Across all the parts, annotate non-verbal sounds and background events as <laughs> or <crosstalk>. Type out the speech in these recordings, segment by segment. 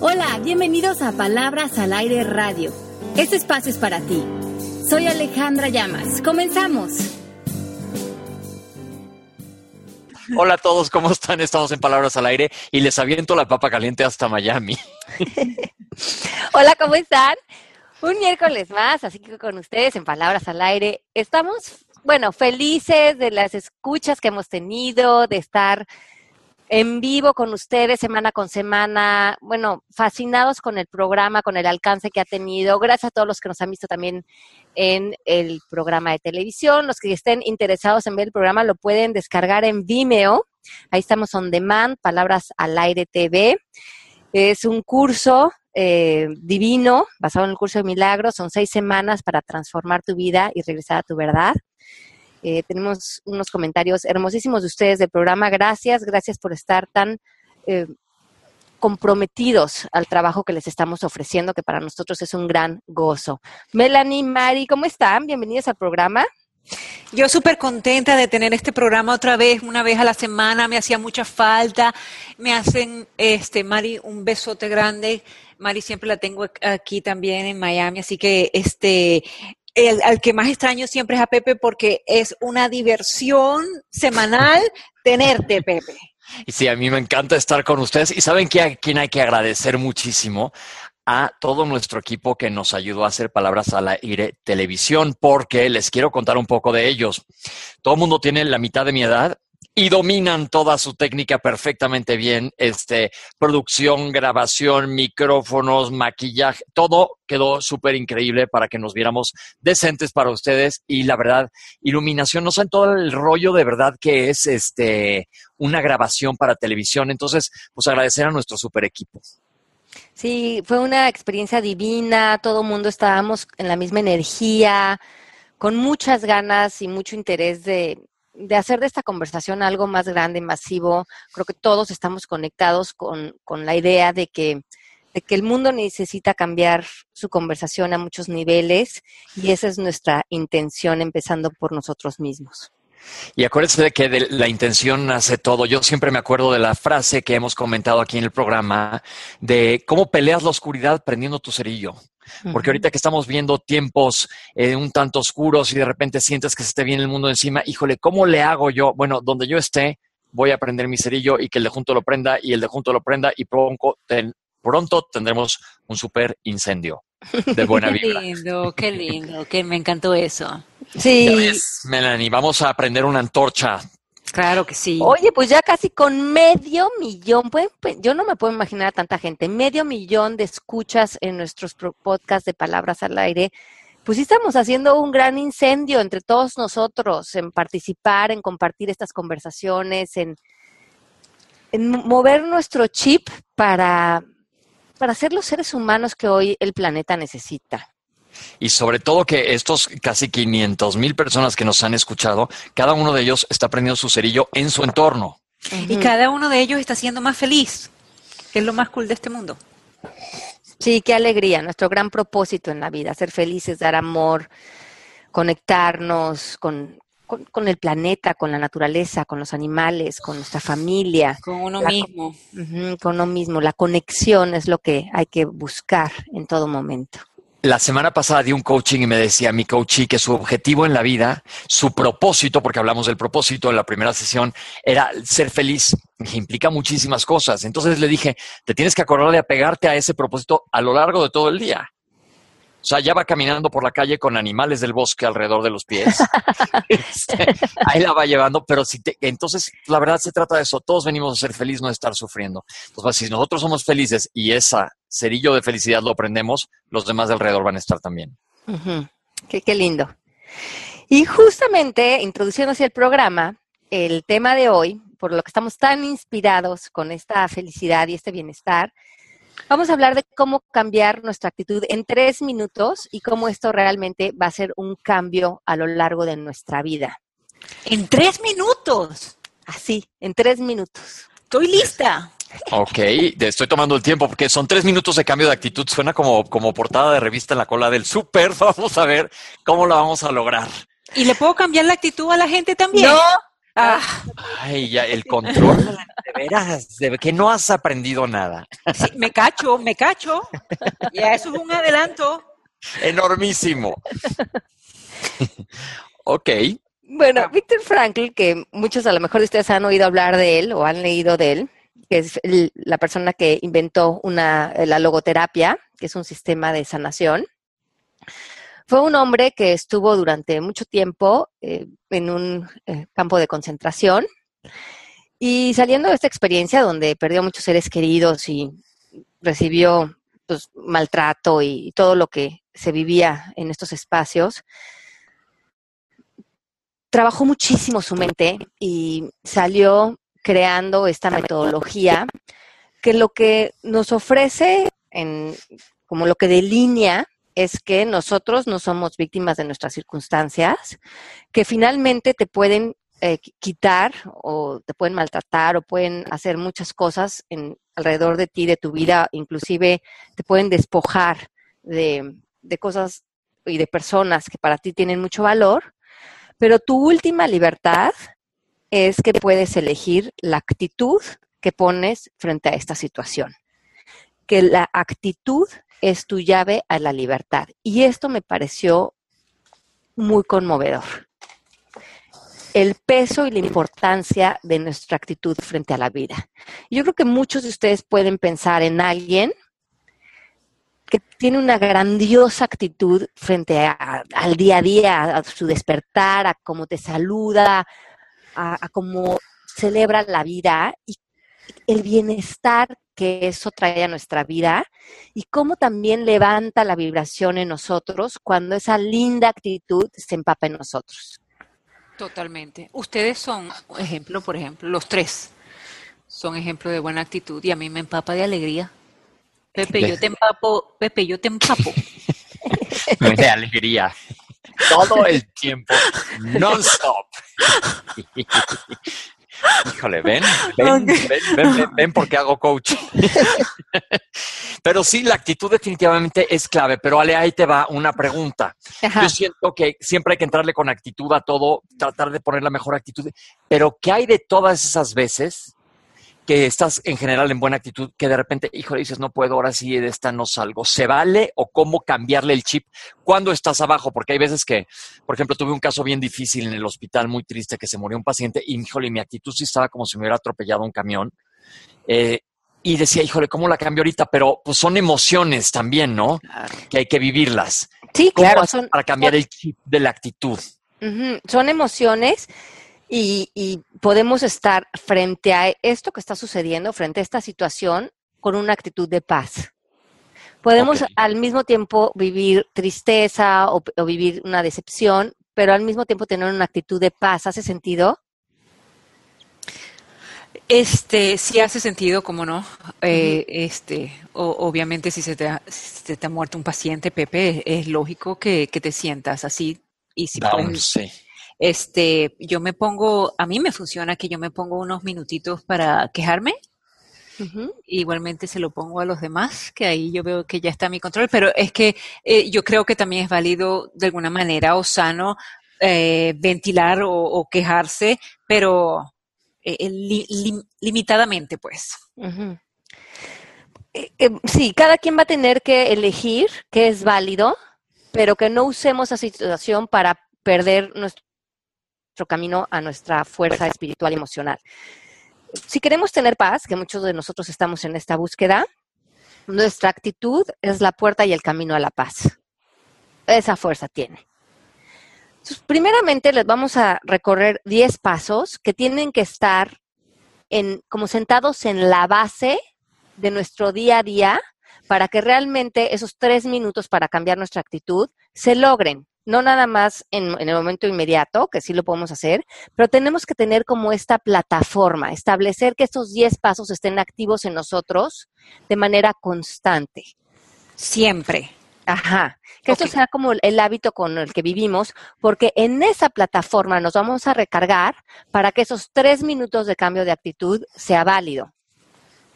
Hola, bienvenidos a Palabras al Aire Radio. Este espacio es para ti. Soy Alejandra Llamas. Comenzamos. Hola a todos, ¿cómo están? Estamos en Palabras al Aire y les aviento la papa caliente hasta Miami. <laughs> Hola, ¿cómo están? Un miércoles más, así que con ustedes en Palabras al Aire. Estamos, bueno, felices de las escuchas que hemos tenido, de estar en vivo con ustedes semana con semana. Bueno, fascinados con el programa, con el alcance que ha tenido. Gracias a todos los que nos han visto también en el programa de televisión. Los que estén interesados en ver el programa lo pueden descargar en Vimeo. Ahí estamos on demand, Palabras al Aire TV. Es un curso eh, divino, basado en el curso de milagros. Son seis semanas para transformar tu vida y regresar a tu verdad. Eh, tenemos unos comentarios hermosísimos de ustedes del programa. Gracias, gracias por estar tan eh, comprometidos al trabajo que les estamos ofreciendo, que para nosotros es un gran gozo. Melanie, Mari, ¿cómo están? Bienvenidos al programa. Yo súper contenta de tener este programa otra vez, una vez a la semana, me hacía mucha falta. Me hacen, este, Mari, un besote grande. Mari siempre la tengo aquí también en Miami, así que este, el, al que más extraño siempre es a Pepe porque es una diversión semanal tenerte, Pepe. Y sí, a mí me encanta estar con ustedes. Y saben que a quien hay que agradecer muchísimo a todo nuestro equipo que nos ayudó a hacer Palabras al Aire Televisión, porque les quiero contar un poco de ellos. Todo el mundo tiene la mitad de mi edad y dominan toda su técnica perfectamente bien. Este, producción, grabación, micrófonos, maquillaje, todo quedó súper increíble para que nos viéramos decentes para ustedes. Y la verdad, iluminación, no saben todo el rollo de verdad que es este una grabación para televisión. Entonces, pues agradecer a nuestro super equipo. Sí, fue una experiencia divina, todo el mundo estábamos en la misma energía, con muchas ganas y mucho interés de, de hacer de esta conversación algo más grande, masivo. Creo que todos estamos conectados con, con la idea de que, de que el mundo necesita cambiar su conversación a muchos niveles y esa es nuestra intención, empezando por nosotros mismos. Y acuérdense de que de la intención hace todo. Yo siempre me acuerdo de la frase que hemos comentado aquí en el programa de cómo peleas la oscuridad prendiendo tu cerillo. Porque ahorita que estamos viendo tiempos eh, un tanto oscuros y de repente sientes que se te viene el mundo encima, híjole, ¿cómo le hago yo? Bueno, donde yo esté, voy a prender mi cerillo y que el de junto lo prenda y el de junto lo prenda y pronto, ten, pronto tendremos un super incendio de buena <laughs> vibra. Qué lindo, qué lindo, que me encantó eso. Sí. Ves, Melanie, vamos a prender una antorcha. Claro que sí. Oye, pues ya casi con medio millón, pueden- pues, yo no me puedo imaginar a tanta gente, medio millón de escuchas en nuestros podcasts de Palabras al Aire, pues sí estamos haciendo un gran incendio entre todos nosotros en participar, en compartir estas conversaciones, en, en mover nuestro chip para, para ser los seres humanos que hoy el planeta necesita. Y sobre todo que estos casi 500 mil personas que nos han escuchado, cada uno de ellos está prendiendo su cerillo en su entorno. Y cada uno de ellos está siendo más feliz, que es lo más cool de este mundo. Sí, qué alegría, nuestro gran propósito en la vida, ser felices, dar amor, conectarnos con, con, con el planeta, con la naturaleza, con los animales, con nuestra familia, Con uno La- mismo. con uno mismo. La conexión es lo que hay que buscar en todo momento. La semana pasada di un coaching y me decía mi coachee que su objetivo en la vida, su propósito, porque hablamos del propósito en la primera sesión, era ser feliz. Implica muchísimas cosas. Entonces le dije, te tienes que acordar de apegarte a ese propósito a lo largo de todo el día. O sea, ya va caminando por la calle con animales del bosque alrededor de los pies. <laughs> Este, ahí la va llevando, pero si te, entonces la verdad se trata de eso. Todos venimos a ser felices, no a estar sufriendo. Entonces, si nosotros somos felices y esa cerillo de felicidad lo prendemos, los demás de alrededor van a estar también. Qué, qué lindo. Y justamente, introduciendo hacia el programa, el tema de hoy, por lo que estamos tan inspirados con esta felicidad y este bienestar, vamos a hablar de cómo cambiar nuestra actitud en tres minutos y cómo esto realmente va a ser un cambio a lo largo de nuestra vida. En tres minutos. Así, en tres minutos. Estoy lista. Ok, estoy tomando el tiempo porque son tres minutos de cambio de actitud. Suena como, como portada de revista en la cola del súper. <laughs> Vamos a ver cómo lo vamos a lograr. ¿Y le puedo cambiar la actitud a la gente también? No, Ah, Ay, ya, el control, de veras, de que no has aprendido nada. sí, me cacho, me cacho. Ya eso es un adelanto. Enormísimo. ok. Bueno, Víctor Frankl, que muchos a lo mejor de ustedes han oído hablar de él o han leído de él, que es el- la persona que inventó una, la logoterapia, que es un sistema de sanación. Fue un hombre que estuvo durante mucho tiempo eh, en un eh, campo de concentración. Y saliendo de esta experiencia donde perdió muchos seres queridos y recibió pues, maltrato y todo lo que se vivía en estos espacios, trabajó muchísimo su mente y salió creando esta metodología que lo que nos ofrece en, como lo que delinea es que nosotros no somos víctimas de nuestras circunstancias, que finalmente te pueden eh, qui- quitar o te pueden maltratar o pueden hacer muchas cosas en, alrededor de ti, de tu vida, inclusive te pueden despojar de, de cosas y de personas que para ti tienen mucho valor, pero tu última libertad es que puedes elegir la actitud que pones frente a esta situación. Que la actitud es tu llave a la libertad. Y esto me pareció muy conmovedor. El peso y la importancia de nuestra actitud frente a la vida. Yo creo que muchos de ustedes pueden pensar en alguien que tiene una grandiosa actitud frente al día a día, a su despertar, a cómo te saluda, a, a cómo celebra la vida y el bienestar que eso trae a nuestra vida y cómo también levanta la vibración en nosotros cuando esa linda actitud se empapa en nosotros. Totalmente. Ustedes son ejemplo, por ejemplo, los tres son ejemplo de buena actitud y a mí me empapa de alegría. Pepe, yo te empapo, Pepe, yo te empapo. <laughs> De alegría. Todo el tiempo, <laughs> non-stop. <laughs> Híjole, ven, ven, ven, ven, ven, ven porque hago coach. Pero sí, la actitud definitivamente es clave. Pero Ale, ahí te va una pregunta. Ajá. Yo siento que siempre hay que entrarle con actitud a todo, tratar de poner la mejor actitud. Pero ¿qué hay de todas esas veces que estás en general en buena actitud, que de repente, híjole, dices, no puedo, ahora sí de esta no salgo? ¿Se vale o cómo cambiarle el chip cuando estás abajo? Porque hay veces que, por ejemplo, tuve un caso bien difícil en el hospital, muy triste, que se murió un paciente y, híjole, mi actitud sí estaba como si me hubiera atropellado un camión. Eh, y decía, híjole, ¿cómo la cambio ahorita? Pero pues son emociones también, ¿no? Que hay que vivirlas. Sí, ¿Cómo claro, son, para cambiar el chip de la actitud? Son emociones y, y podemos estar frente a esto que está sucediendo, frente a esta situación, con una actitud de paz. Podemos al mismo tiempo vivir tristeza o, o vivir una decepción, pero al mismo tiempo tener una actitud de paz. ¿Hace sentido? Este, sí hace sentido, como no. Eh, Este, o- obviamente si se te ha, si se te ha muerto un paciente, Pepe, es lógico que, que te sientas así. Y si Down, puedes, sí. Este, yo me pongo, a mí me funciona que yo me pongo unos minutitos para quejarme. Igualmente se lo pongo a los demás, que ahí yo veo que ya está mi control, pero es que eh, yo creo que también es válido de alguna manera o sano eh, ventilar o, o quejarse, pero eh, li- lim- limitadamente, pues. Eh, sí, cada quien va a tener que elegir qué es válido, pero que no usemos esa situación para perder nuestro camino a nuestra fuerza espiritual y emocional. Si queremos tener paz, que muchos de nosotros estamos en esta búsqueda, nuestra actitud es la puerta y el camino a la paz. Esa fuerza tiene. Primeramente les vamos a recorrer 10 pasos que tienen que estar en, como sentados en la base de nuestro día a día para que realmente esos tres minutos para cambiar nuestra actitud se logren. No nada más en, en el momento inmediato, que sí lo podemos hacer, pero tenemos que tener como esta plataforma, establecer que estos 10 pasos estén activos en nosotros de manera constante. Siempre. Ajá, que esto sea como el- el hábito con el que vivimos, porque en esa plataforma nos vamos a recargar para que esos tres minutos de cambio de actitud sea válido.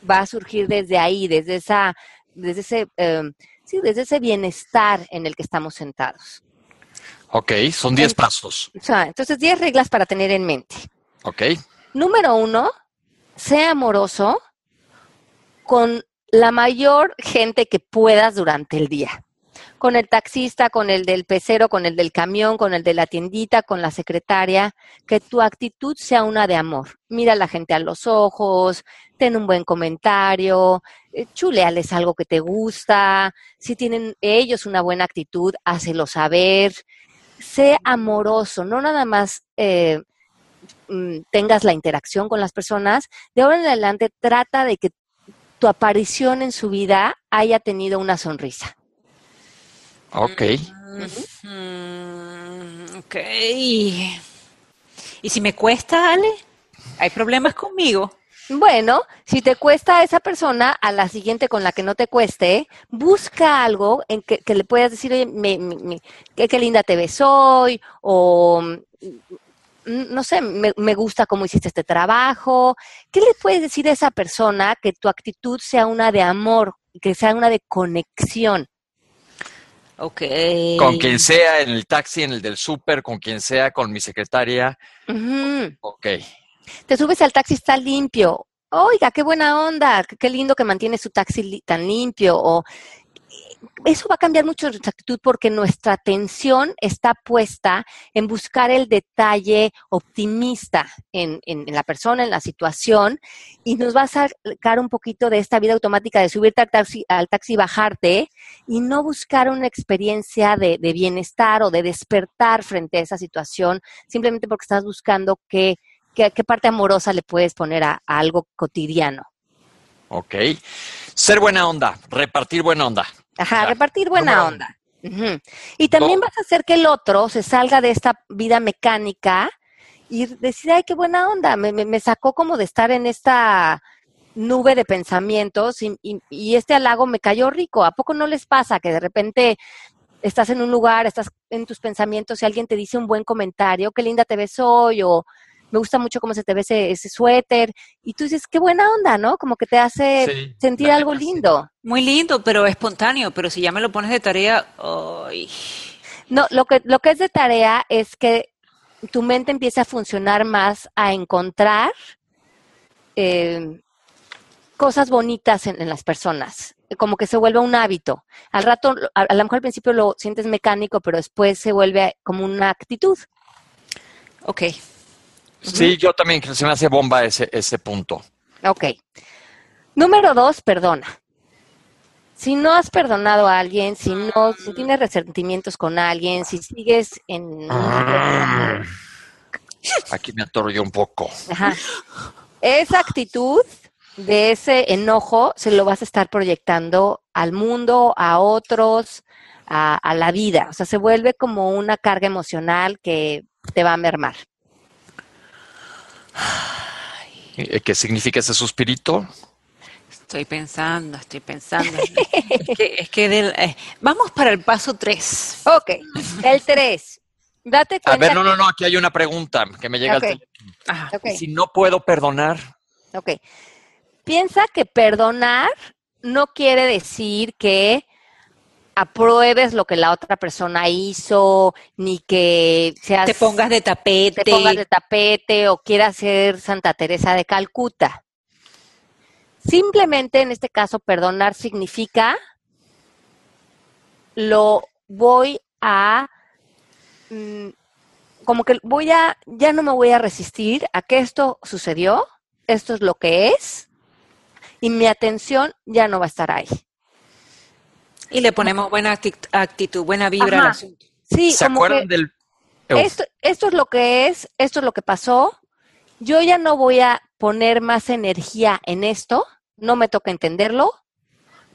Va a surgir desde ahí, desde esa, desde ese, eh, sí, desde ese bienestar en el que estamos sentados. Ok, son 10 pasos. O sea, entonces, 10 reglas para tener en mente. Ok. Número uno, sea amoroso con la mayor gente que puedas durante el día. Con el taxista, con el del pecero, con el del camión, con el de la tiendita, con la secretaria, que tu actitud sea una de amor. Mira a la gente a los ojos, ten un buen comentario, eh, chuleales algo que te gusta. Si tienen ellos una buena actitud, hácelo saber. Sé amoroso, no nada más eh, mm, tengas la interacción con las personas. De ahora en adelante, trata de que tu aparición en su vida haya tenido una sonrisa. Ok. Mm, ok. ¿Y si me cuesta, Ale? ¿Hay problemas conmigo? Bueno, si te cuesta a esa persona, a la siguiente con la que no te cueste, busca algo en que, le puedas decir, oye, me, qué, linda te ves hoy, o mm, no sé, me, me, gusta cómo hiciste este trabajo. ¿Qué le puedes decir a esa persona que tu actitud sea una de amor, que sea una de conexión? Ok. Con quien sea, en el taxi, en el del súper, con quien sea, con mi secretaria. Ok. Te subes al taxi, está limpio. Oiga, qué buena onda, qué lindo que mantiene su taxi tan limpio. O eso va a cambiar mucho nuestra actitud porque nuestra atención está puesta en buscar el detalle optimista en, la persona, en la situación, y nos va a sacar un poquito de esta vida automática de subirte al taxi, al taxi y bajarte, y no buscar una experiencia de, bienestar o de despertar frente a esa situación, simplemente porque estás buscando qué, qué, parte amorosa le puedes poner a algo cotidiano. Ok. Ser buena onda, repartir buena onda. Ajá, repartir buena onda. Y también vas a hacer que el otro se salga de esta vida mecánica y decir, ay, qué buena onda, me, me, sacó como de estar en esta nube de pensamientos y, y, este halago me cayó rico. ¿A poco no les pasa que de repente estás en un lugar, estás en tus pensamientos y alguien te dice un buen comentario, qué linda te ves hoy o me gusta mucho cómo se te ve ese, suéter, y tú dices, qué buena onda, ¿no? Como que te hace sentir algo lindo. Muy lindo, pero espontáneo, pero si ya me lo pones de tarea, ¡ay! No, lo que, lo que es de tarea es que tu mente empieza a funcionar más, a encontrar eh, cosas bonitas en, las personas, como que se vuelve un hábito. Al rato, a, a, lo mejor al principio lo sientes mecánico, pero después se vuelve como una actitud. Ok, Sí, yo también se me hace bomba ese, ese punto. Ok. Número dos, perdona. Si no has perdonado a alguien, si no, si tienes resentimientos con alguien, si sigues en... Ah. Aquí me atoro yo un poco. Ajá. Esa actitud de ese enojo se lo vas a estar proyectando al mundo, a otros, a, a la vida. O sea, se vuelve como una carga emocional que te va a mermar. Eh, ¿Qué significa ese suspirito? Estoy pensando, estoy pensando. es que, eh, vamos para el paso 3. Ok, el 3. Date cuenta. A ver, no, no, no, aquí hay una pregunta que me llega al teléfono. Si no puedo perdonar. Ok. Piensa que perdonar no quiere decir que apruebes lo que la otra persona hizo, ni que seas, te pongas de tapete. Te pongas de tapete o quieras ser Santa Teresa de Calcuta. Simplemente en este caso perdonar significa lo voy a mm, como que voy a ya no me voy a resistir a que esto sucedió, esto es lo que es y mi atención ya no va a estar ahí. Y le ponemos buena actitud, buena vibra al asunto. Sí, ¿Se acuerdan del... Esto, esto es lo que es, esto es lo que pasó. Yo ya no voy a poner más energía en esto, no me toca entenderlo,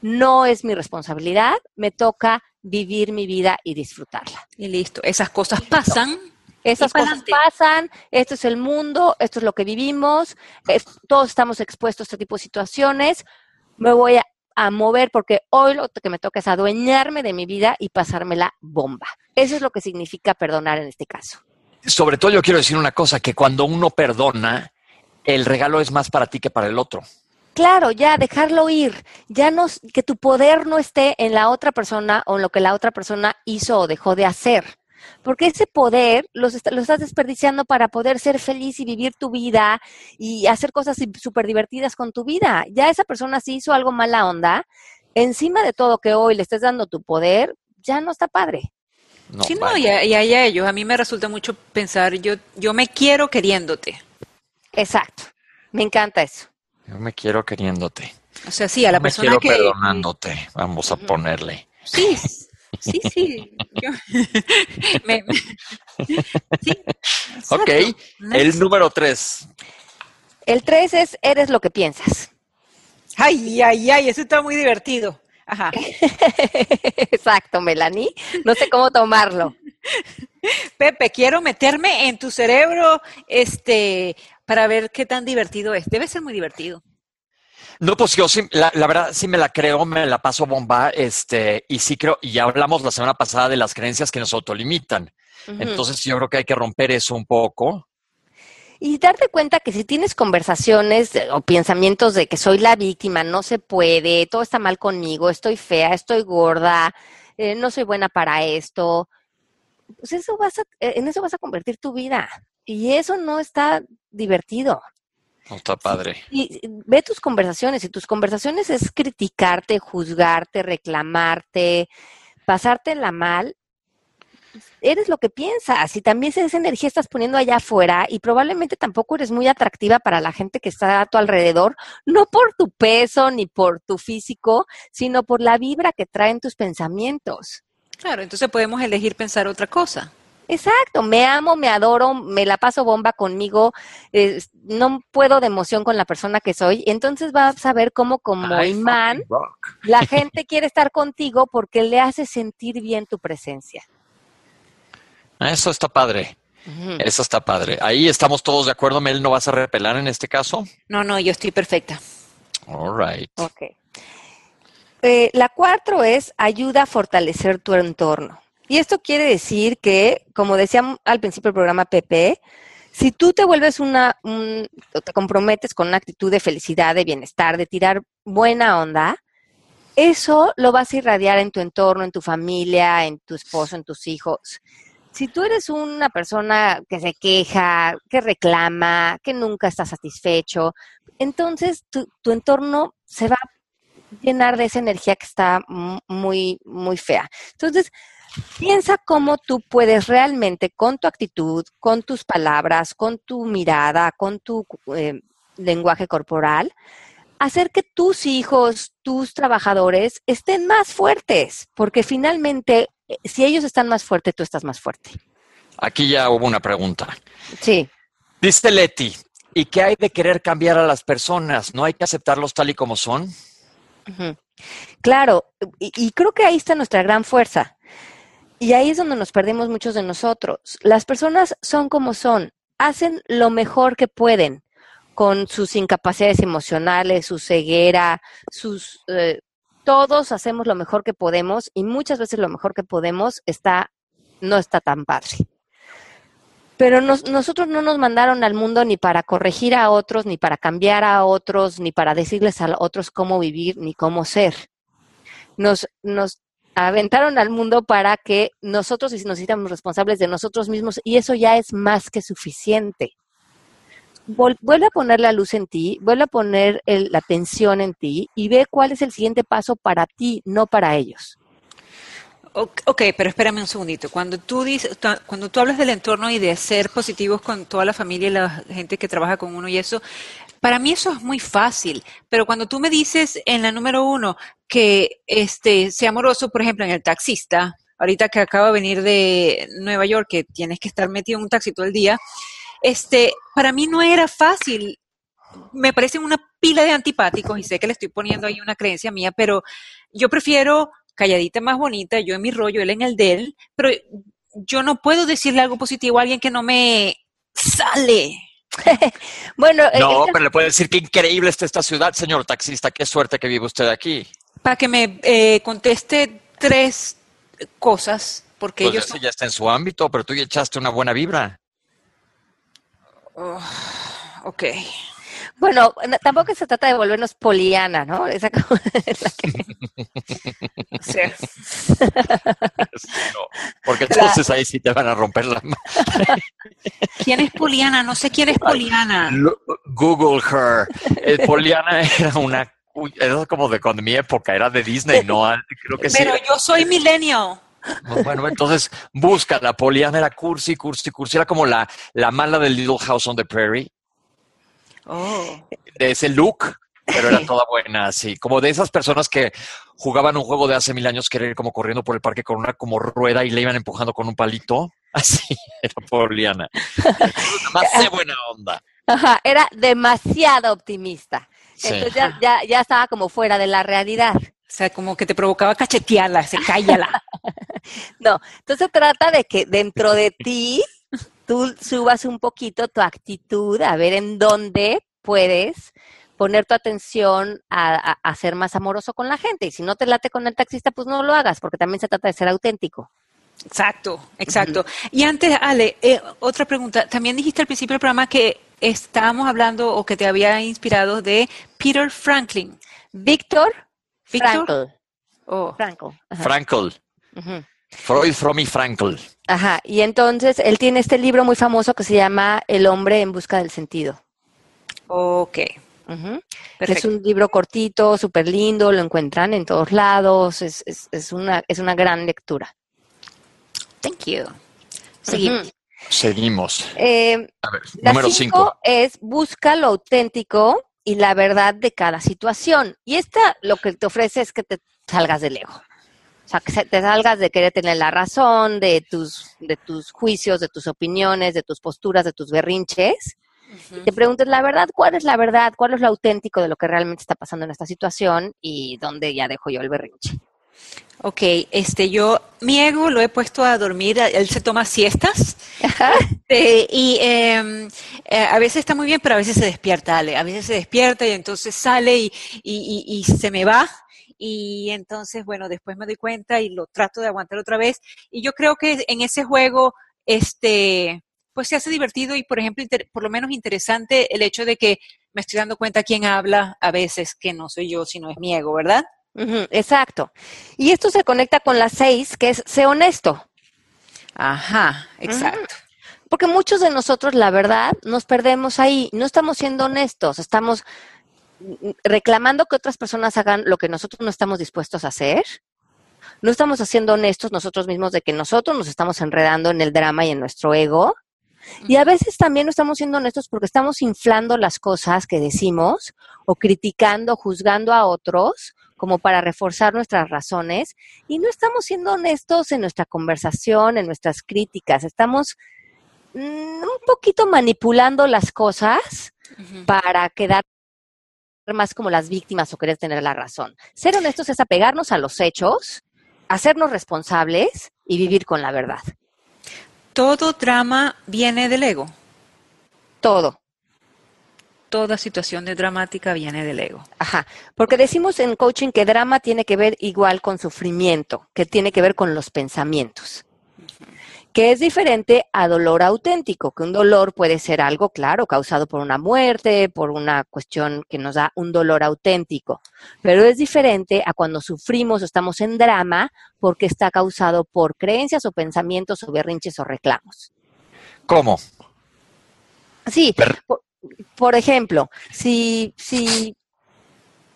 no es mi responsabilidad, me toca vivir mi vida y disfrutarla. Y listo, esas cosas pasan. Esas cosas pasan, esto es el mundo, esto es lo que vivimos, todos estamos expuestos a este tipo de situaciones, me voy a a mover porque hoy lo que me toca es adueñarme de mi vida y pasármela bomba. Eso es lo que significa perdonar en este caso. Sobre todo yo quiero decir una cosa, que cuando uno perdona, el regalo es más para ti que para el otro. Claro, ya dejarlo ir, ya no que tu poder no esté en la otra persona o en lo que la otra persona hizo o dejó de hacer. Porque ese poder lo estás desperdiciando para poder ser feliz y vivir tu vida y hacer cosas súper divertidas con tu vida. Ya esa persona sí hizo algo mala onda, encima de todo que hoy le estés dando tu poder, ya no está padre. No, sí, no, y, a, ellos. A mí me resulta mucho pensar, yo, yo me quiero queriéndote. Exacto. Me encanta eso. Yo me quiero queriéndote. O sea, sí, a la persona me quiero perdonándote, vamos a ponerle. Sí, sí, sí. <laughs> ok, el número tres. El tres es eres lo que piensas. Ay, ay, ay, eso está muy divertido. Ajá. <laughs> Exacto, Melanie. No sé cómo tomarlo. <laughs> Pepe, quiero meterme en tu cerebro este, para ver qué tan divertido es. Debe ser muy divertido. No, pues yo sí, la, verdad sí me la creo, me la paso bomba, este, y sí creo, y ya hablamos la semana pasada de las creencias que nos autolimitan. Entonces yo creo que hay que romper eso un poco. Y darte cuenta que si tienes conversaciones o pensamientos de que soy la víctima, no se puede, todo está mal conmigo, estoy fea, estoy gorda, eh, no soy buena para esto, pues eso vas a, eh, en eso vas a convertir tu vida. Y eso no está divertido. No está padre. Y ve tus conversaciones, y tus conversaciones es criticarte, juzgarte, reclamarte, pasártela mal, eres lo que piensas y también esa energía estás poniendo allá afuera y probablemente tampoco eres muy atractiva para la gente que está a tu alrededor, no por tu peso ni por tu físico, sino por la vibra que traen tus pensamientos. Claro, entonces podemos elegir pensar otra cosa. Exacto, me amo, me adoro, me la paso bomba conmigo, no puedo de emoción con la persona que soy, entonces vas a ver cómo como imán la <laughs> gente quiere estar contigo porque le hace sentir bien tu presencia. Eso está padre. Eso está padre. Ahí estamos todos de acuerdo, Mel, ¿no vas a repelar en este caso? No, no, yo estoy perfecta. All right. Ok. Eh, la cuatro es ayuda a fortalecer tu entorno. Y esto quiere decir que, como decía al principio del programa PP, si tú te vuelves una, te comprometes con una actitud de felicidad, de bienestar, de tirar buena onda, eso lo vas a irradiar en tu entorno, en tu familia, en tu esposo, en tus hijos. Si tú eres una persona que se queja, que reclama, que nunca está satisfecho, entonces tu, tu entorno se va a llenar de esa energía que está muy, muy fea. Entonces, Piensa cómo tú puedes realmente con tu actitud, con tus palabras, con tu mirada, con tu eh, lenguaje corporal, hacer que tus hijos, tus trabajadores estén más fuertes, porque finalmente, eh, si ellos están más fuertes, tú estás más fuerte. Aquí ya hubo una pregunta. Sí. Dice Leti, ¿y qué hay de querer cambiar a las personas? ¿No hay que aceptarlos tal y como son? Claro, y creo que ahí está nuestra gran fuerza. Y ahí es donde nos perdemos muchos de nosotros. Las personas son como son, hacen lo mejor que pueden con sus incapacidades emocionales, su ceguera, sus... Eh, todos hacemos lo mejor que podemos y muchas veces lo mejor que podemos está, no está tan padre. Pero nosotros no nos mandaron al mundo ni para corregir a otros, ni para cambiar a otros, ni para decirles a otros cómo vivir, ni cómo ser. Nos, nos aventaron al mundo para que nosotros nos hiciéramos responsables de nosotros mismos y eso ya es más que suficiente. vuelve a poner la luz en ti, vuelve a poner la atención en ti y ve cuál es el siguiente paso para ti, no para ellos. Ok, pero espérame un segundito. Cuando tú dices, cuando tú hablas del entorno y de ser positivos con toda la familia y la gente que trabaja con uno y eso, para mí eso es muy fácil, pero cuando tú me dices en la número uno que este sea amoroso, por ejemplo, en el taxista, ahorita que acabo de venir de Nueva York, que tienes que estar metido en un taxi todo el día, este, para mí no era fácil. Me parecen una pila de antipáticos y sé que le estoy poniendo ahí una creencia mía, pero yo prefiero calladita más bonita, yo en mi rollo, él en el de él, pero yo no puedo decirle algo positivo a alguien que no me sale. <laughs> bueno, eh, no, pero le puede decir que increíble está esta ciudad, señor taxista, qué suerte que vive usted aquí. Para que me eh, conteste tres cosas, porque pues ellos... ya está en su ámbito, pero tú ya echaste una buena vibra. Oh, ok. Bueno, tampoco se trata de volvernos poliana, ¿no? Esa <laughs> <laughs> Sí. No, porque entonces ahí sí te van a romper la mano. <laughs> ¿Quién es Poliana? No sé quién es Poliana. Google her. Eh, Poliana era una. Era como de cuando mi época, era de Disney, no, creo que sí. Pero yo soy millennial. Bueno, entonces busca la Poliana era cursi, cursi, cursi, era como la, la mala del Little House on the Prairie, Oh. de ese look, pero era toda buena, así, como de esas personas que jugaban un juego de hace mil años que era ir como corriendo por el parque con una como rueda y le iban empujando con un palito, <laughs> así era Poliana. Más de <laughs> buena onda. Ajá, era demasiado optimista. Sí. Entonces ya, ya, ya estaba como fuera de la realidad. O sea, como que te provocaba cachetearla, se cállala. <laughs> No, entonces trata de que dentro de ti tú subas un poquito tu actitud a ver en dónde puedes poner tu atención a, a- a ser más amoroso con la gente. Y si no te late con el taxista, pues no lo hagas, porque también se trata de ser auténtico. Exacto, exacto. Y antes, Ale, eh, otra pregunta. También dijiste al principio del programa que estábamos hablando o que te había inspirado de Peter Franklin. Víctor. Frankl. Oh, Frankl. Ajá. Frankl. Freud, Fromm y Frankl. Ajá, y entonces él tiene este libro muy famoso que se llama El hombre en busca del sentido. ok, Es un libro cortito, súper lindo, lo encuentran en todos lados, es, es, es una, es una gran lectura. Thank you. Seguimos. Ujú. Seguimos. Eh, A ver, la número cinco 5. es busca lo auténtico y la verdad de cada situación. Y esta lo que te ofrece es que te salgas del ego. O sea, que se- te salgas de querer tener la razón, de tus, de tus juicios, de tus opiniones, de tus posturas, de tus berrinches. Te preguntes la verdad, ¿cuál es la verdad? ¿Cuál es lo auténtico de lo que realmente está pasando en esta situación? Y dónde ya dejo yo el berrinche. Ok, este, yo, mi ego lo he puesto a dormir, él se toma siestas. Eh, y eh, eh, a veces está muy bien, pero a veces se despierta, Ale. A veces se despierta y entonces sale y, y, y- y se me va. Y entonces, bueno, después me doy cuenta y lo trato de aguantar otra vez. Y yo creo que en ese juego, este, pues se hace divertido y, por ejemplo, por lo menos interesante el hecho de que me estoy dando cuenta quién habla a veces, que no soy yo, sino es mi ego, ¿verdad? Exacto. Y esto se conecta con la seis, que es sé honesto. Ajá, exacto. Porque muchos de nosotros, la verdad, nos perdemos ahí. No estamos siendo honestos, estamos mm, reclamando que otras personas hagan lo que nosotros no estamos dispuestos a hacer. No estamos haciendo honestos nosotros mismos de que nosotros nos estamos enredando en el drama y en nuestro ego. Y a veces también no estamos siendo honestos porque estamos inflando las cosas que decimos o criticando, juzgando a otros como para reforzar nuestras razones y no estamos siendo honestos en nuestra conversación, en nuestras críticas. Estamos mm, un poquito manipulando las cosas para quedar más como las víctimas o querer tener la razón. Ser honestos es apegarnos a los hechos, hacernos responsables y vivir con la verdad. Todo drama viene del ego. Todo. Toda situación de dramática viene del ego. Ajá, porque decimos en coaching que drama tiene que ver igual con sufrimiento, que tiene que ver con los pensamientos, que es diferente a dolor auténtico, que un dolor puede ser algo, claro, causado por una muerte, por una cuestión que nos da un dolor auténtico, pero es diferente a cuando sufrimos o estamos en drama porque está causado por creencias o pensamientos o berrinches o reclamos. ¿Cómo? Sí, por, por ejemplo, si, si,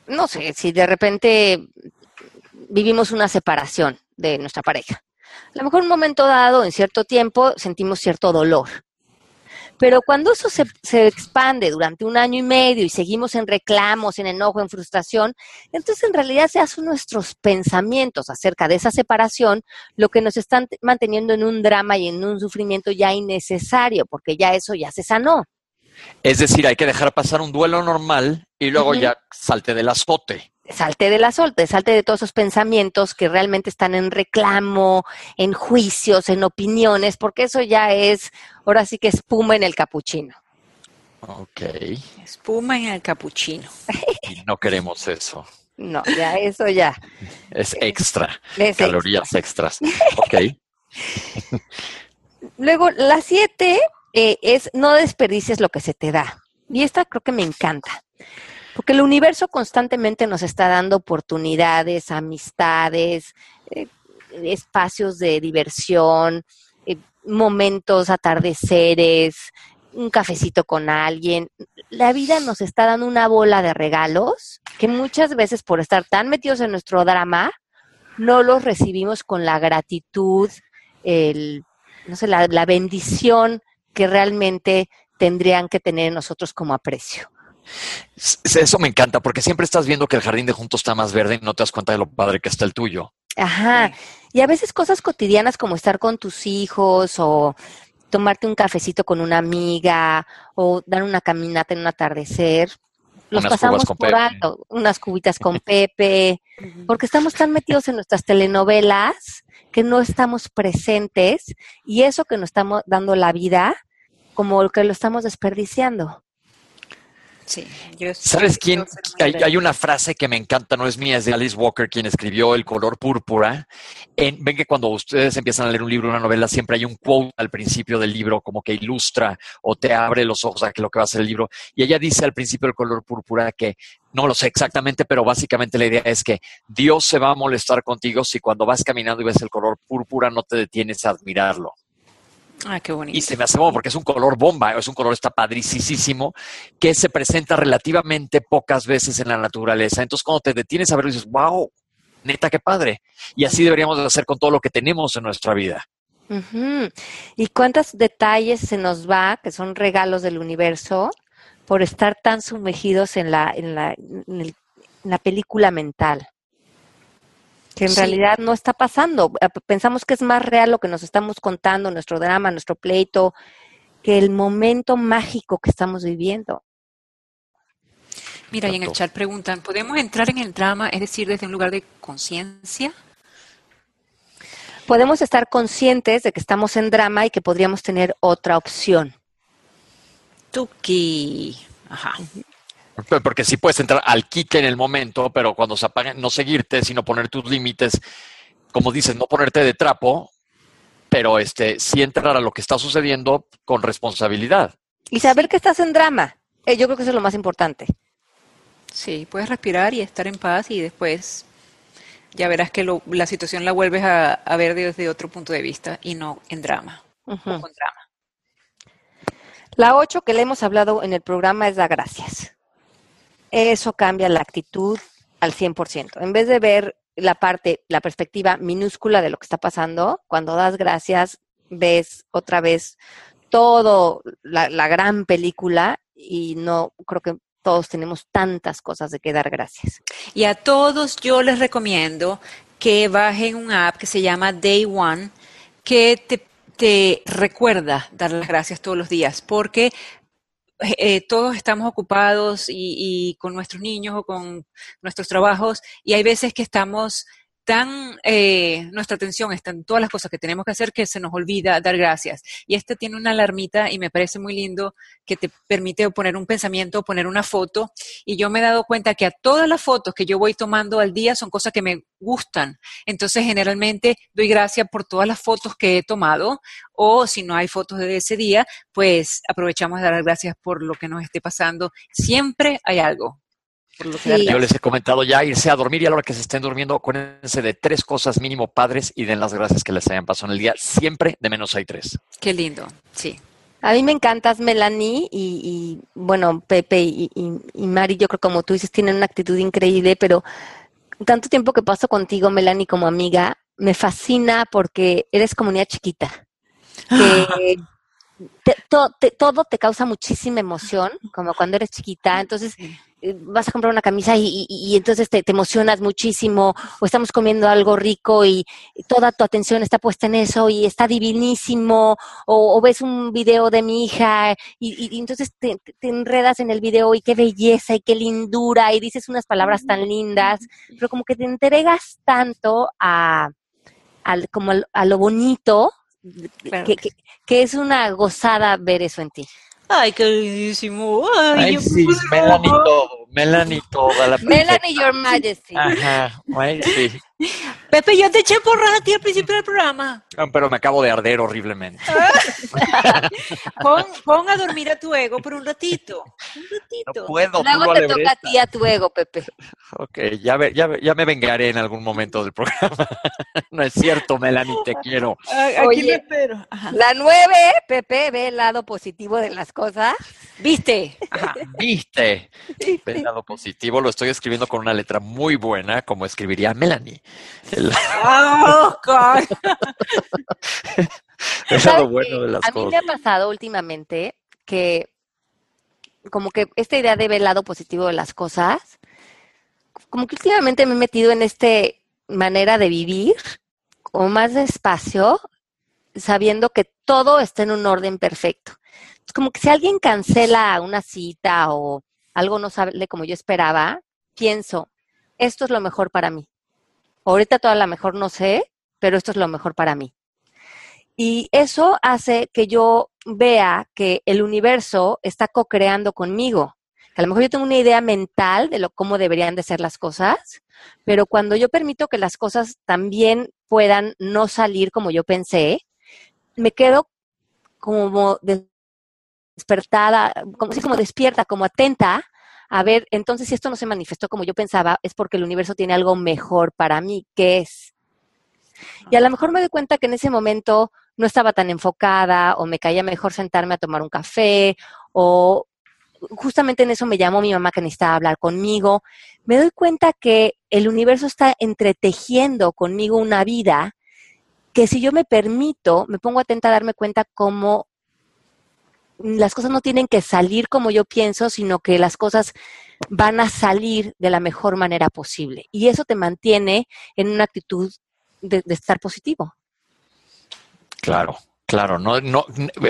no sé, si de repente vivimos una separación de nuestra pareja. A lo mejor en un momento dado, en cierto tiempo, sentimos cierto dolor. Pero cuando eso se, se expande durante un año y medio y seguimos en reclamos, en enojo, en frustración, entonces en realidad se hacen nuestros pensamientos acerca de esa separación lo que nos están manteniendo en un drama y en un sufrimiento ya innecesario, porque ya eso ya se sanó. Es decir, hay que dejar pasar un duelo normal y luego ya salte del azote. Salte de la solte, salte de todos esos pensamientos que realmente están en reclamo, en juicios, en opiniones, porque eso ya es, ahora sí que espuma en el capuchino. Ok. Espuma en el capuchino. Y no queremos eso. No, ya eso ya. Es extra. es Calorías extras. <laughs> Ok. Luego, la siete eh, es no desperdicies lo que se te da. Y esta creo que me encanta. Porque el universo constantemente nos está dando oportunidades, amistades, eh, espacios de diversión, eh, momentos, atardeceres, un cafecito con alguien. La vida nos está dando una bola de regalos que muchas veces por estar tan metidos en nuestro drama, no los recibimos con la gratitud, el, no sé, la, la bendición que realmente tendrían que tener nosotros como aprecio. Eso me encanta, porque siempre estás viendo que el jardín de juntos está más verde y no te das cuenta de lo padre que está el tuyo. Ajá. Y a veces cosas cotidianas como estar con tus hijos o tomarte un cafecito con una amiga o dar una caminata en un atardecer. Los Unas pasamos con por Pepe. alto, unas cubitas con <laughs> Pepe, porque estamos tan metidos en nuestras telenovelas que no estamos presentes y eso que nos estamos dando la vida, como que lo estamos desperdiciando. Sí, yo ¿Sabes quién? Hay, una frase que me encanta, no es mía, es de Alice Walker, quien escribió El color púrpura. En, ven que cuando ustedes empiezan a leer un libro, una novela, siempre hay un quote al principio del libro, como que ilustra o te abre los ojos a que lo que va a ser el libro. Y ella dice al principio del color púrpura que, no lo sé exactamente, pero básicamente la idea es que Dios se va a molestar contigo si cuando vas caminando y ves el color púrpura no te detienes a admirarlo. Ah, qué bonito. Y se me hace bueno porque es un color bomba, es un color está padricísimo, que se presenta relativamente pocas veces en la naturaleza. Entonces, cuando te detienes a verlo, dices, wow, neta, qué padre. Y así deberíamos de hacer con todo lo que tenemos en nuestra vida. ¿Y cuántos detalles se nos va, que son regalos del universo, por estar tan sumergidos en la, en la, en el- en la película mental? Que en Sí. realidad no está pasando. Eh, Pensamos que es más real lo que nos estamos contando, nuestro drama, nuestro pleito, que el momento mágico que estamos viviendo. Mira, y en el chat preguntan, ¿podemos entrar en el drama, es decir, desde un lugar de conciencia? Podemos estar conscientes de que estamos en drama y que podríamos tener otra opción. Tuki. Ajá. Porque sí puedes entrar al kick en el momento, pero cuando se apague, no seguirte, sino poner tus límites. Como dices, no ponerte de trapo, pero este, sí entrar a lo que está sucediendo con responsabilidad. Y saber que estás en drama. Eh, yo creo que eso es lo más importante. Sí, puedes respirar y estar en paz y después ya verás que lo- la situación la vuelves a, a ver desde otro punto de vista y no en drama Ujú. o con drama. La ocho que le hemos hablado en el programa es la gracias. Eso cambia la actitud al 100%. En vez de ver la parte, la perspectiva minúscula de lo que está pasando, cuando das gracias, ves otra vez todo la, gran película y no creo que todos tenemos tantas cosas de que dar gracias. Y a todos yo les recomiendo que bajen un app que se llama Day One, que te recuerda dar las gracias todos los días, porque eh, todos estamos ocupados y, y con nuestros niños o con nuestros trabajos y hay veces que estamos tan, eh, nuestra atención está en todas las cosas que tenemos que hacer que se nos olvida dar gracias. Y este tiene una alarmita y me parece muy lindo que te permite poner un pensamiento, poner una foto. Y yo me he dado cuenta que a todas las fotos que yo voy tomando al día son cosas que me gustan. Entonces, generalmente doy gracias por todas las fotos que he tomado o si no hay fotos de ese día, pues aprovechamos de dar gracias por lo que nos esté pasando. Siempre hay algo. Sí. Yo les he comentado ya irse a dormir y a la hora que se estén durmiendo, acuérdense de tres cosas mínimo padres y den las gracias que les hayan pasado en el día. Siempre de menos hay tres. Qué lindo. Sí. A mí me encantas, Melanie, y, y, bueno, Pepe y, y- y Mari, yo creo como tú dices, tienen una actitud increíble, pero tanto tiempo que paso contigo, Melanie, como amiga, me fascina porque eres como niña chiquita, que <laughs> te- to- te- todo te causa muchísima emoción, como cuando eres chiquita, entonces Sí. Vas a comprar una camisa y, y- y entonces te, te emocionas muchísimo, o estamos comiendo algo rico y toda tu atención está puesta en eso y está divinísimo, o, o ves un video de mi hija y, entonces te, enredas en el video y qué belleza y qué lindura y dices unas palabras tan lindas, pero como que te entregas tanto a, al- como a lo bonito Claro. que, que- que es una gozada ver eso en ti. Ay, qué lindísimo. Ay, yo- Melanie todo, Melanie toda la Melanie, Your Majesty. Ajá, sí. <laughs> Pepe, yo te eché porras a ti al principio del programa. Pero me acabo de arder horriblemente. <laughs> pon, pon, a dormir a tu ego por un ratito. Un ratito. No puedo. Luego te toca a ti a tu ego, Pepe. Ok, ya, ya, ya, me vengaré en algún momento del programa. <laughs> no es cierto, Melanie, te quiero. Aquí lo espero. La nueve, Pepe, ve el lado positivo de las cosas. ¿Viste? ¿Viste? Ve el lado positivo. Lo estoy escribiendo con una letra muy buena, como escribiría Melanie. Oh, <laughs> God. es algo bueno de las a mí me ha pasado últimamente que como que esta idea de ver el lado positivo de las cosas, como que últimamente me he metido en esta manera de vivir, como más despacio, sabiendo que todo está en un orden perfecto. Es como que si alguien cancela una cita o algo no sale como yo esperaba, pienso, esto es lo mejor para mí. Ahorita toda la mejor no sé, pero esto es lo mejor para mí. Y eso hace que yo vea que el universo está co-creando conmigo. a lo mejor yo tengo una idea mental de lo, cómo deberían de ser las cosas, pero cuando yo permito que las cosas también puedan no salir como yo pensé, me quedo como despertada, como, como despierta, como atenta a ver, entonces si esto no se manifestó como yo pensaba, es porque el universo tiene algo mejor para mí, que es. Y a lo mejor me doy cuenta que en ese momento no estaba tan enfocada o me caía mejor sentarme a tomar un café o justamente en eso me llamó mi mamá que necesitaba hablar conmigo. Me doy cuenta que el universo está entretejiendo conmigo una vida que si yo me permito, me pongo atenta a darme cuenta cómo las cosas no tienen que salir como yo pienso, sino que las cosas van a salir de la mejor manera posible. Y eso te mantiene en una actitud de, estar positivo. Claro, claro, no, no,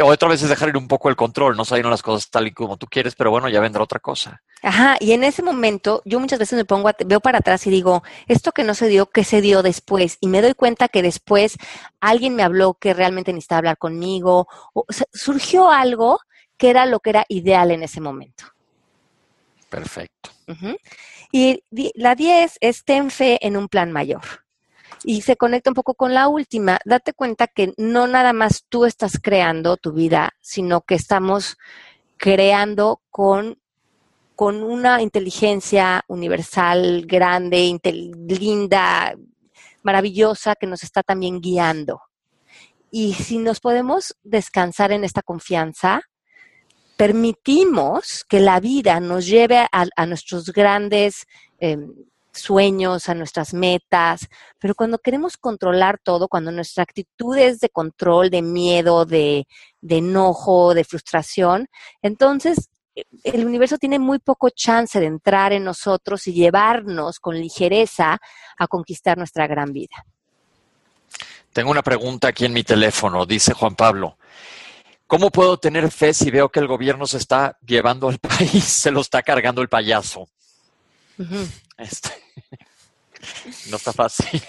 otra vez es dejar ir un poco el control, no salen las cosas tal y como tú quieres, pero bueno, ya vendrá otra cosa. Ajá, y en ese momento yo muchas veces me pongo, veo para atrás y digo, esto que no se dio, ¿qué se dio después? Y me doy cuenta que después alguien me habló que realmente necesitaba hablar conmigo, o surgió algo que era lo que era ideal en ese momento. Perfecto. Y la 10 es ten fe en un plan mayor y se conecta un poco con la última. Date cuenta que no nada más tú estás creando tu vida, sino que estamos creando con, con una inteligencia universal, grande, linda, maravillosa, que nos está también guiando. Y si nos podemos descansar en esta confianza, permitimos que la vida nos lleve a, nuestros grandes em, sueños, a nuestras metas, pero cuando queremos controlar todo, cuando nuestra actitud es de control, de miedo, de, enojo, de frustración, entonces eh, el universo tiene muy poco chance de entrar en nosotros y llevarnos con ligereza a conquistar nuestra gran vida. Tengo una pregunta aquí en mi teléfono, dice Juan Pablo. ¿Cómo puedo tener fe si veo que el gobierno se está llevando al <laughs> país, se lo está cargando el payaso? Este, <laughs> no está fácil.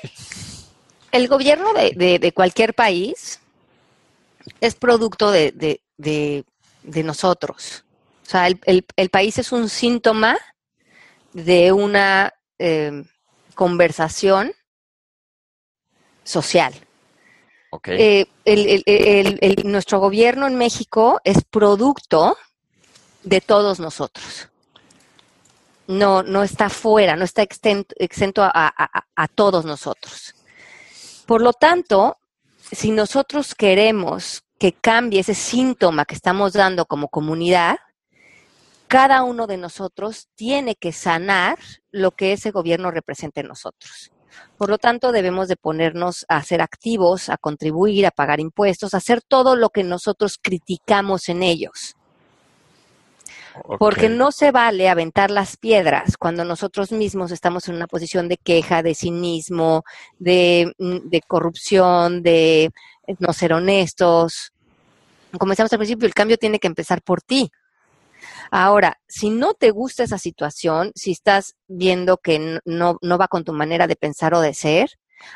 El gobierno de, cualquier país es producto de, nosotros. O sea, el, país es un síntoma de una em, conversación social. Okay. Eh, nuestro gobierno en México es producto de todos nosotros no, no está fuera, no está exento, a, todos nosotros. Por lo tanto, si nosotros queremos que cambie ese síntoma que estamos dando como comunidad, cada uno de nosotros tiene que sanar lo que ese gobierno representa en nosotros. Por lo tanto, debemos de ponernos a ser activos, a contribuir, a pagar impuestos, a hacer todo lo que nosotros criticamos en ellos. Porque no se vale aventar las piedras cuando nosotros mismos estamos en una posición de queja, de cinismo, de, mm, de corrupción, de no ser honestos. Como decíamos al principio, el cambio tiene que empezar por ti. Ahora, si no te gusta esa situación, si estás viendo que no, no va con tu manera de pensar o de ser,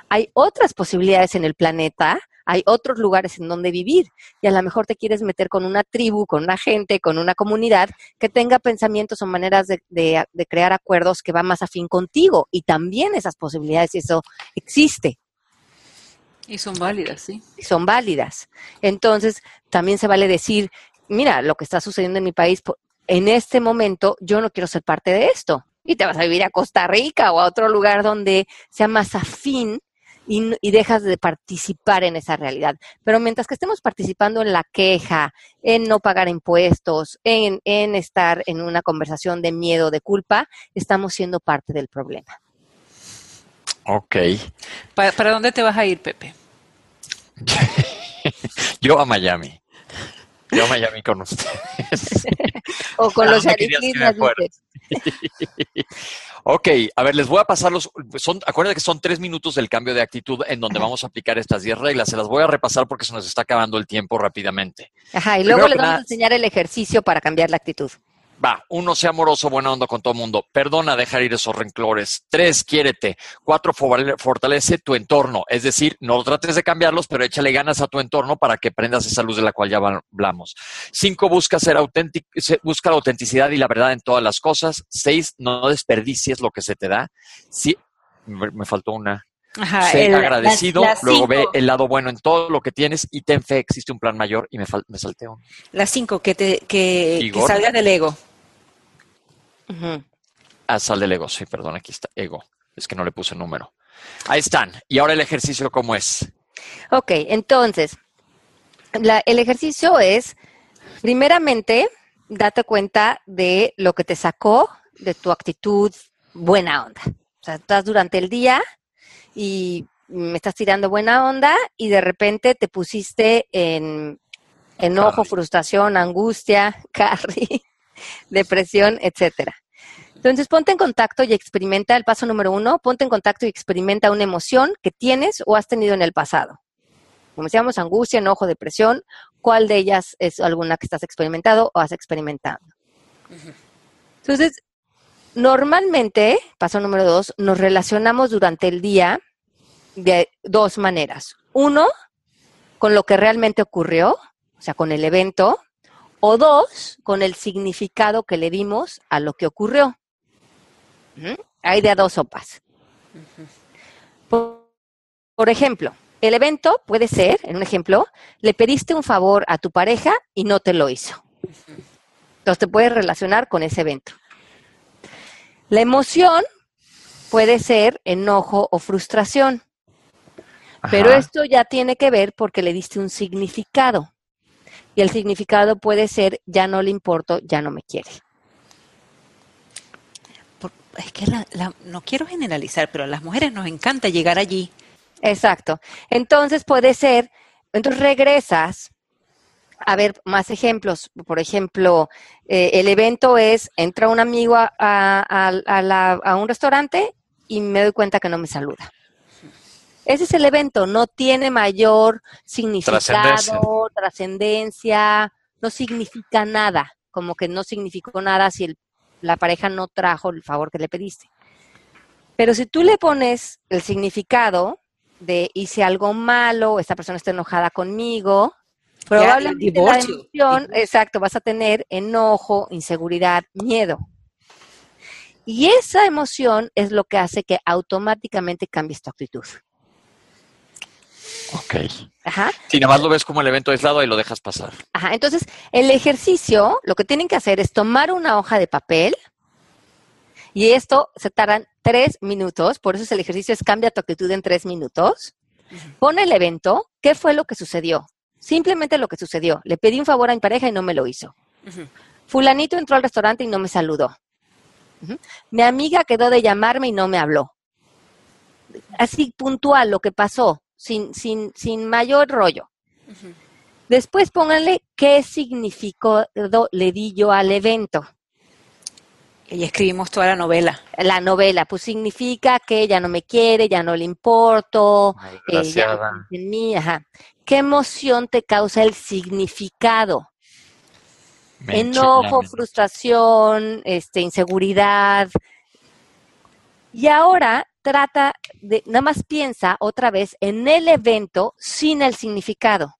hay otras posibilidades en el planeta hay otros lugares en donde vivir y a lo mejor te quieres meter con una tribu, con una gente, con una comunidad que tenga pensamientos o maneras de, crear acuerdos que van más afín contigo y también esas posibilidades y eso existe. Y son válidas, sí. Y son válidas. Entonces, también se vale decir, mira, lo que está sucediendo en mi país, en este momento yo no quiero ser parte de esto. Y te vas a vivir a Costa Rica o a otro lugar donde sea más afín y, dejas de participar en esa realidad. Pero mientras que estemos participando en la queja, en no pagar impuestos, en, en estar en una conversación de miedo, de culpa, estamos siendo parte del problema. Ok. ¿Para, dónde te vas a ir, Pepe? <laughs> Yo a Miami. Yo a Miami con ustedes. <laughs> o con los ok, a ver, les voy a pasar los. Son, acuérdense que son tres minutos del cambio de actitud en donde vamos a aplicar estas diez reglas. Se las voy a repasar porque se nos está acabando el tiempo rápidamente. Ajá, y luego les vamos a enseñar el ejercicio para cambiar la actitud. Va, uno, sea amoroso, buena onda con todo el mundo. Perdona dejar ir esos renclores. Tres, quiérete. Cuatro, fortalece tu entorno. Es decir, no trates de cambiarlos, pero échale ganas a tu entorno para que prendas esa luz de la cual ya hablamos. Cinco, busca ser auténtico, busca la autenticidad y la verdad en todas las cosas. Seis, no desperdicies lo que se te da. Sí, me faltó una. Ajá, sé agradecido, luego ve el lado bueno en todo lo que tienes y ten fe, existe un plan mayor y me, me salteo. Las cinco, que, te, que, que salga del ego. Ah, sal del ego, sí, perdón, aquí está, ego. Es que no le puse número. Ahí están. Y ahora el ejercicio, ¿cómo es? Ok, entonces, el ejercicio es, primeramente, date cuenta de lo que te sacó de tu actitud buena onda. O sea, estás durante el día y me estás tirando buena onda y de repente te pusiste en enojo, frustración, angustia, <laughs> carry, depresión, etcétera. Entonces, ponte en contacto y experimenta el paso número uno, ponte en contacto y experimenta una emoción que tienes o has tenido en el pasado. Como decíamos, angustia, enojo, depresión, ¿cuál de ellas es alguna que estás experimentado o has experimentado? Entonces, normalmente, paso número dos, nos relacionamos durante el día de dos maneras. Uno, con lo que realmente ocurrió, o sea, con el evento, o dos, con el significado que le dimos a lo que ocurrió. Hay de a dos sopas. por, ejemplo, el evento puede ser, en un ejemplo, le pediste un favor a tu pareja y no te lo hizo. Entonces te puedes relacionar con ese evento. La emoción puede ser enojo o frustración. Pero esto ya tiene que ver porque le diste un significado. Y el significado puede ser, ya no le importo, ya no me quiere. Es que no quiero generalizar, pero a las mujeres nos encanta llegar allí. Exacto. Entonces puede ser, entonces regresas a ver más ejemplos. Por ejemplo, eh, el evento es, entra un amigo a, a, un restaurante y me doy cuenta que no me saluda. Ese es el evento, no tiene mayor significado, trascendencia, no significa nada, como que no significó nada si la pareja no trajo el favor que le pediste. Pero si tú le pones el significado de hice algo malo, esta persona está enojada conmigo, probablemente la emoción, exacto, vas a tener enojo, inseguridad, miedo. Y esa emoción es lo que hace que automáticamente cambies tu actitud. Ok. Ajá. Si nada más lo ves como el evento aislado y lo dejas pasar. Ajá. Entonces, el ejercicio, lo que tienen que hacer es tomar una hoja de papel y esto se tardan tres minutos, por eso es el ejercicio es cambia tu actitud en tres minutos. Pone el evento, ¿qué fue lo que sucedió? Simplemente lo que sucedió. Le pedí un favor a mi pareja y no me lo hizo. Fulanito entró al restaurante y no me saludó. Mi amiga quedó de llamarme y no me habló. Así puntual lo que pasó sin, sin, sin mayor rollo. Después pónganle qué significado le di yo al evento. Y escribimos toda la novela. La novela, pues significa que ella no me quiere, ya no le importo, ¿Qué emoción te causa el significado? Enojo, frustración, este, inseguridad. Y ahora trata de, nada más piensa otra vez en el evento sin el significado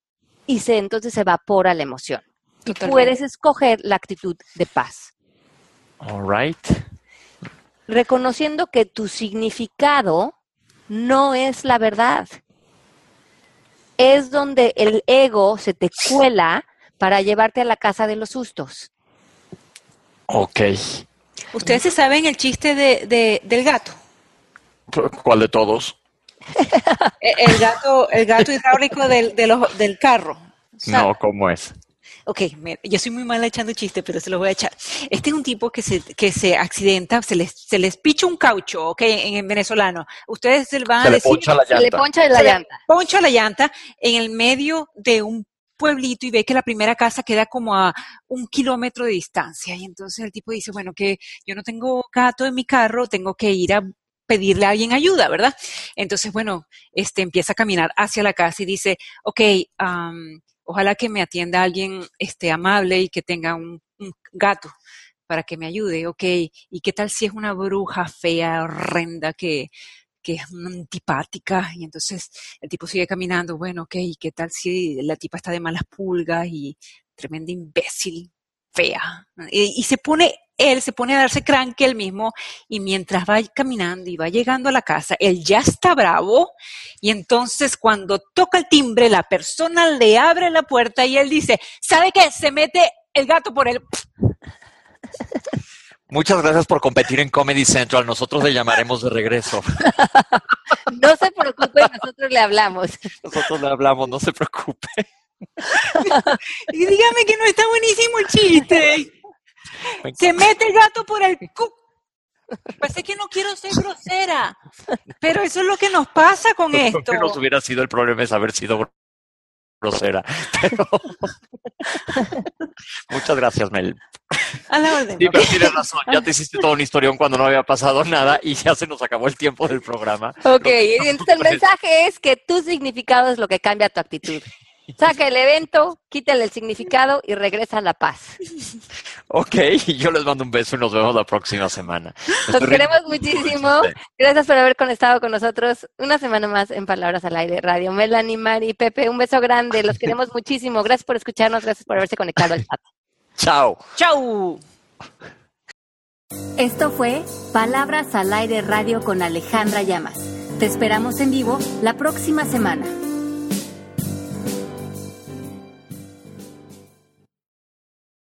y se, entonces se evapora la emoción. Y puedes escoger la actitud de paz. All right. Reconociendo que tu significado no es la verdad. es donde el ego se te cuela para llevarte a la casa de los sustos. Ok. ¿Ustedes se saben el chiste de, de- del gato? ¿Cuál de todos? Eh, El gato, el gato hidráulico del, de los- del carro. No, ¿cómo es? Ok, mira, yo soy muy mala echando chistes, pero se los voy a echar. Este es un tipo que se, que se accidenta, se les, se les picha un caucho, ok, en, en venezolano. Ustedes se van Se a le decir, poncha la Se le llanta. poncha la se le llanta. poncha la llanta en el medio de un pueblito y ve que la primera casa queda como a un kilómetro de distancia. Y entonces el tipo dice, bueno, que yo no tengo gato en mi carro, tengo que ir a pedirle a alguien ayuda, ¿verdad? Entonces, bueno, este empieza a caminar hacia la casa y dice, ok, am, ojalá que me atienda alguien este, amable y que tenga un, un gato para que me ayude, ok, ¿y qué tal si es una bruja fea, horrenda, que, que es antipática? Y entonces el tipo sigue caminando, bueno, ok, ¿y qué tal si la tipa está de malas pulgas y tremenda imbécil, fea? Y, y se pone, él se pone a darse cranque él mismo y mientras va caminando y va llegando a la casa, él ya está bravo y entonces cuando toca el timbre, la persona le abre la puerta y él dice, ¿sabe qué? Se mete el gato por el... <laughs> Muchas gracias por competir en Comedy Central. Nosotros le llamaremos de regreso. <laughs> No se preocupe, nosotros le hablamos. Nosotros le hablamos, no se preocupe. <laughs> Y dígame que no está buenísimo el chiste. Se mete el gato por el cu. Parece que no quiero ser grosera, pero eso es lo que nos pasa con esto. Que nos hubiera sido el problema es haber sido gr- grosera. Pero... <laughs> Muchas gracias, Mel. A la orden. Sí, pero tienes razón. Ya te hiciste toda una historión cuando no había pasado nada y ya se nos acabó el tiempo del programa. Ok, entonces el mensaje es que tu significado es lo que cambia tu actitud. Saca el evento, quítale el significado y regresa a la paz. Ok, <laughs> yo les mando un beso y nos vemos la próxima semana. Los queremos muchísimo. Gracias por haber conectado con nosotros una semana más en Palabras al Aire Radio. Melanie, Mari, Pepe, un beso grande. Los queremos muchísimo. Gracias por escucharnos. Gracias por haberse conectado al chat. Chao. Chau. Esto fue Palabras al Aire Radio con Alejandra Llamas. Te esperamos en vivo la próxima semana.